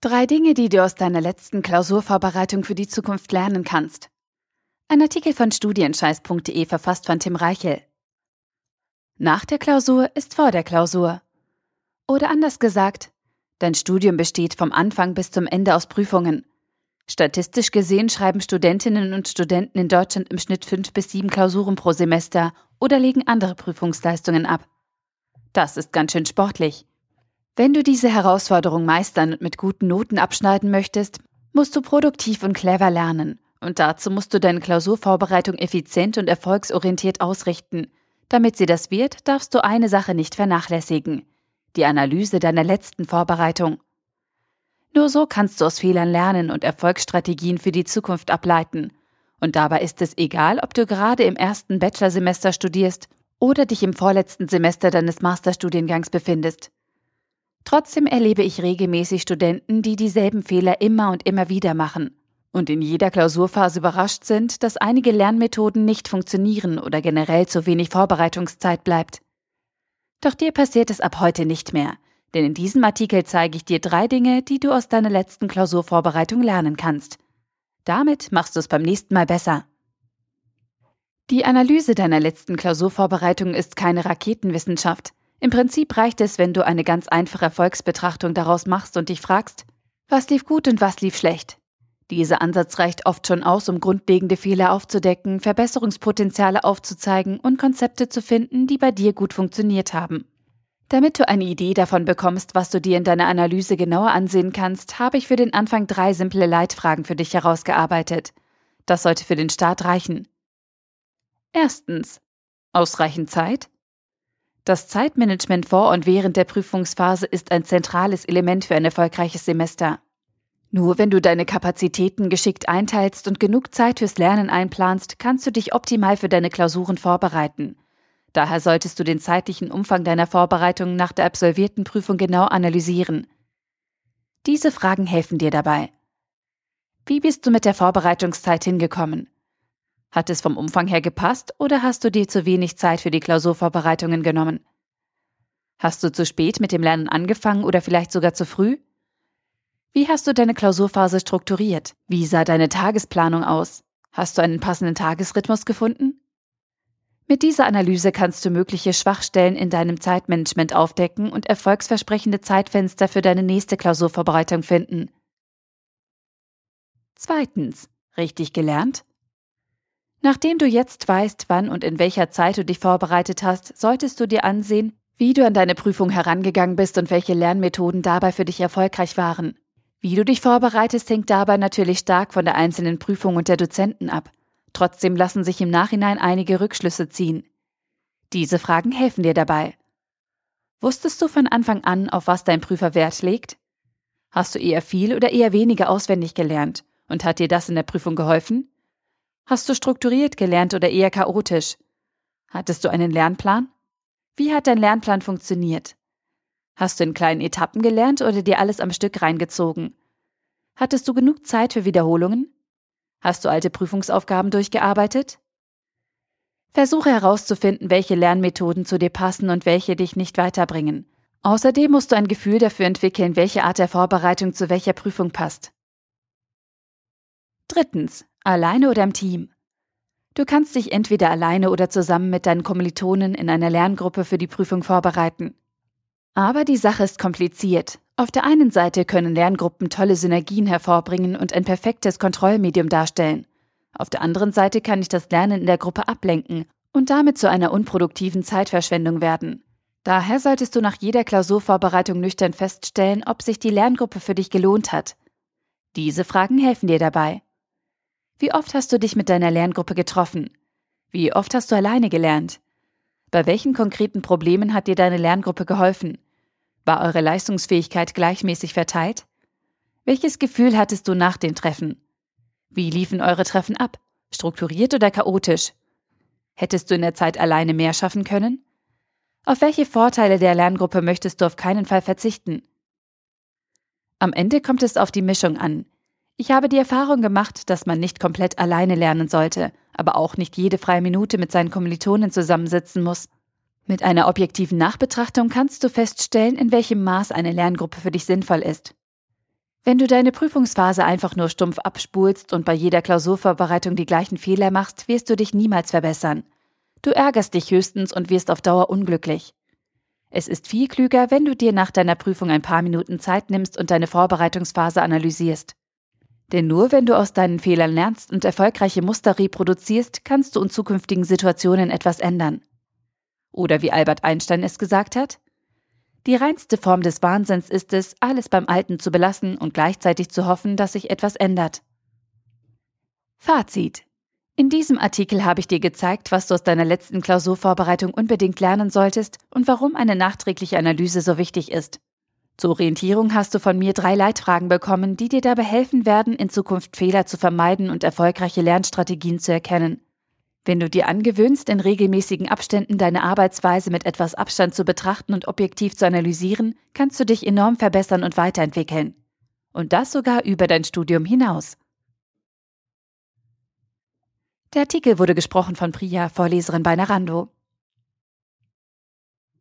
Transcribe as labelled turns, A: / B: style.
A: Drei Dinge, die du aus deiner letzten Klausurvorbereitung für die Zukunft lernen kannst. Ein Artikel von studienscheiß.de verfasst von Tim Reichel. Nach der Klausur ist vor der Klausur. Oder anders gesagt, dein Studium besteht vom Anfang bis zum Ende aus Prüfungen. Statistisch gesehen schreiben Studentinnen und Studenten in Deutschland im Schnitt fünf bis sieben Klausuren pro Semester oder legen andere Prüfungsleistungen ab. Das ist ganz schön sportlich. Wenn du diese Herausforderung meistern und mit guten Noten abschneiden möchtest, musst du produktiv und clever lernen. Und dazu musst du deine Klausurvorbereitung effizient und erfolgsorientiert ausrichten. Damit sie das wird, darfst du eine Sache nicht vernachlässigen. Die Analyse deiner letzten Vorbereitung. Nur so kannst du aus Fehlern lernen und Erfolgsstrategien für die Zukunft ableiten. Und dabei ist es egal, ob du gerade im ersten Bachelorsemester studierst oder dich im vorletzten Semester deines Masterstudiengangs befindest. Trotzdem erlebe ich regelmäßig Studenten, die dieselben Fehler immer und immer wieder machen und in jeder Klausurphase überrascht sind, dass einige Lernmethoden nicht funktionieren oder generell zu wenig Vorbereitungszeit bleibt. Doch dir passiert es ab heute nicht mehr, denn in diesem Artikel zeige ich dir drei Dinge, die du aus deiner letzten Klausurvorbereitung lernen kannst. Damit machst du es beim nächsten Mal besser. Die Analyse deiner letzten Klausurvorbereitung ist keine Raketenwissenschaft. Im Prinzip reicht es, wenn du eine ganz einfache Erfolgsbetrachtung daraus machst und dich fragst, was lief gut und was lief schlecht. Dieser Ansatz reicht oft schon aus, um grundlegende Fehler aufzudecken, Verbesserungspotenziale aufzuzeigen und Konzepte zu finden, die bei dir gut funktioniert haben. Damit du eine Idee davon bekommst, was du dir in deiner Analyse genauer ansehen kannst, habe ich für den Anfang drei simple Leitfragen für dich herausgearbeitet. Das sollte für den Start reichen. Erstens. Ausreichend Zeit? Das Zeitmanagement vor und während der Prüfungsphase ist ein zentrales Element für ein erfolgreiches Semester. Nur wenn du deine Kapazitäten geschickt einteilst und genug Zeit fürs Lernen einplanst, kannst du dich optimal für deine Klausuren vorbereiten. Daher solltest du den zeitlichen Umfang deiner Vorbereitung nach der absolvierten Prüfung genau analysieren. Diese Fragen helfen dir dabei. Wie bist du mit der Vorbereitungszeit hingekommen? Hat es vom Umfang her gepasst oder hast du dir zu wenig Zeit für die Klausurvorbereitungen genommen? Hast du zu spät mit dem Lernen angefangen oder vielleicht sogar zu früh? Wie hast du deine Klausurphase strukturiert? Wie sah deine Tagesplanung aus? Hast du einen passenden Tagesrhythmus gefunden? Mit dieser Analyse kannst du mögliche Schwachstellen in deinem Zeitmanagement aufdecken und erfolgsversprechende Zeitfenster für deine nächste Klausurvorbereitung finden. Zweitens. Richtig gelernt? Nachdem du jetzt weißt, wann und in welcher Zeit du dich vorbereitet hast, solltest du dir ansehen, wie du an deine Prüfung herangegangen bist und welche Lernmethoden dabei für dich erfolgreich waren. Wie du dich vorbereitest, hängt dabei natürlich stark von der einzelnen Prüfung und der Dozenten ab. Trotzdem lassen sich im Nachhinein einige Rückschlüsse ziehen. Diese Fragen helfen dir dabei. Wusstest du von Anfang an, auf was dein Prüfer Wert legt? Hast du eher viel oder eher weniger auswendig gelernt und hat dir das in der Prüfung geholfen? Hast du strukturiert gelernt oder eher chaotisch? Hattest du einen Lernplan? Wie hat dein Lernplan funktioniert? Hast du in kleinen Etappen gelernt oder dir alles am Stück reingezogen? Hattest du genug Zeit für Wiederholungen? Hast du alte Prüfungsaufgaben durchgearbeitet? Versuche herauszufinden, welche Lernmethoden zu dir passen und welche dich nicht weiterbringen. Außerdem musst du ein Gefühl dafür entwickeln, welche Art der Vorbereitung zu welcher Prüfung passt. Drittens. Alleine oder im Team? Du kannst dich entweder alleine oder zusammen mit deinen Kommilitonen in einer Lerngruppe für die Prüfung vorbereiten. Aber die Sache ist kompliziert. Auf der einen Seite können Lerngruppen tolle Synergien hervorbringen und ein perfektes Kontrollmedium darstellen. Auf der anderen Seite kann ich das Lernen in der Gruppe ablenken und damit zu einer unproduktiven Zeitverschwendung werden. Daher solltest du nach jeder Klausurvorbereitung nüchtern feststellen, ob sich die Lerngruppe für dich gelohnt hat. Diese Fragen helfen dir dabei. Wie oft hast du dich mit deiner Lerngruppe getroffen? Wie oft hast du alleine gelernt? Bei welchen konkreten Problemen hat dir deine Lerngruppe geholfen? War eure Leistungsfähigkeit gleichmäßig verteilt? Welches Gefühl hattest du nach den Treffen? Wie liefen eure Treffen ab? Strukturiert oder chaotisch? Hättest du in der Zeit alleine mehr schaffen können? Auf welche Vorteile der Lerngruppe möchtest du auf keinen Fall verzichten? Am Ende kommt es auf die Mischung an, ich habe die Erfahrung gemacht, dass man nicht komplett alleine lernen sollte, aber auch nicht jede freie Minute mit seinen Kommilitonen zusammensitzen muss. Mit einer objektiven Nachbetrachtung kannst du feststellen, in welchem Maß eine Lerngruppe für dich sinnvoll ist. Wenn du deine Prüfungsphase einfach nur stumpf abspulst und bei jeder Klausurvorbereitung die gleichen Fehler machst, wirst du dich niemals verbessern. Du ärgerst dich höchstens und wirst auf Dauer unglücklich. Es ist viel klüger, wenn du dir nach deiner Prüfung ein paar Minuten Zeit nimmst und deine Vorbereitungsphase analysierst. Denn nur wenn du aus deinen Fehlern lernst und erfolgreiche Muster reproduzierst, kannst du in zukünftigen Situationen etwas ändern. Oder wie Albert Einstein es gesagt hat, die reinste Form des Wahnsinns ist es, alles beim Alten zu belassen und gleichzeitig zu hoffen, dass sich etwas ändert. Fazit. In diesem Artikel habe ich dir gezeigt, was du aus deiner letzten Klausurvorbereitung unbedingt lernen solltest und warum eine nachträgliche Analyse so wichtig ist. Zur Orientierung hast du von mir drei Leitfragen bekommen, die dir dabei helfen werden, in Zukunft Fehler zu vermeiden und erfolgreiche Lernstrategien zu erkennen. Wenn du dir angewöhnst, in regelmäßigen Abständen deine Arbeitsweise mit etwas Abstand zu betrachten und objektiv zu analysieren, kannst du dich enorm verbessern und weiterentwickeln. Und das sogar über dein Studium hinaus. Der Artikel wurde gesprochen von Priya, Vorleserin bei Narando.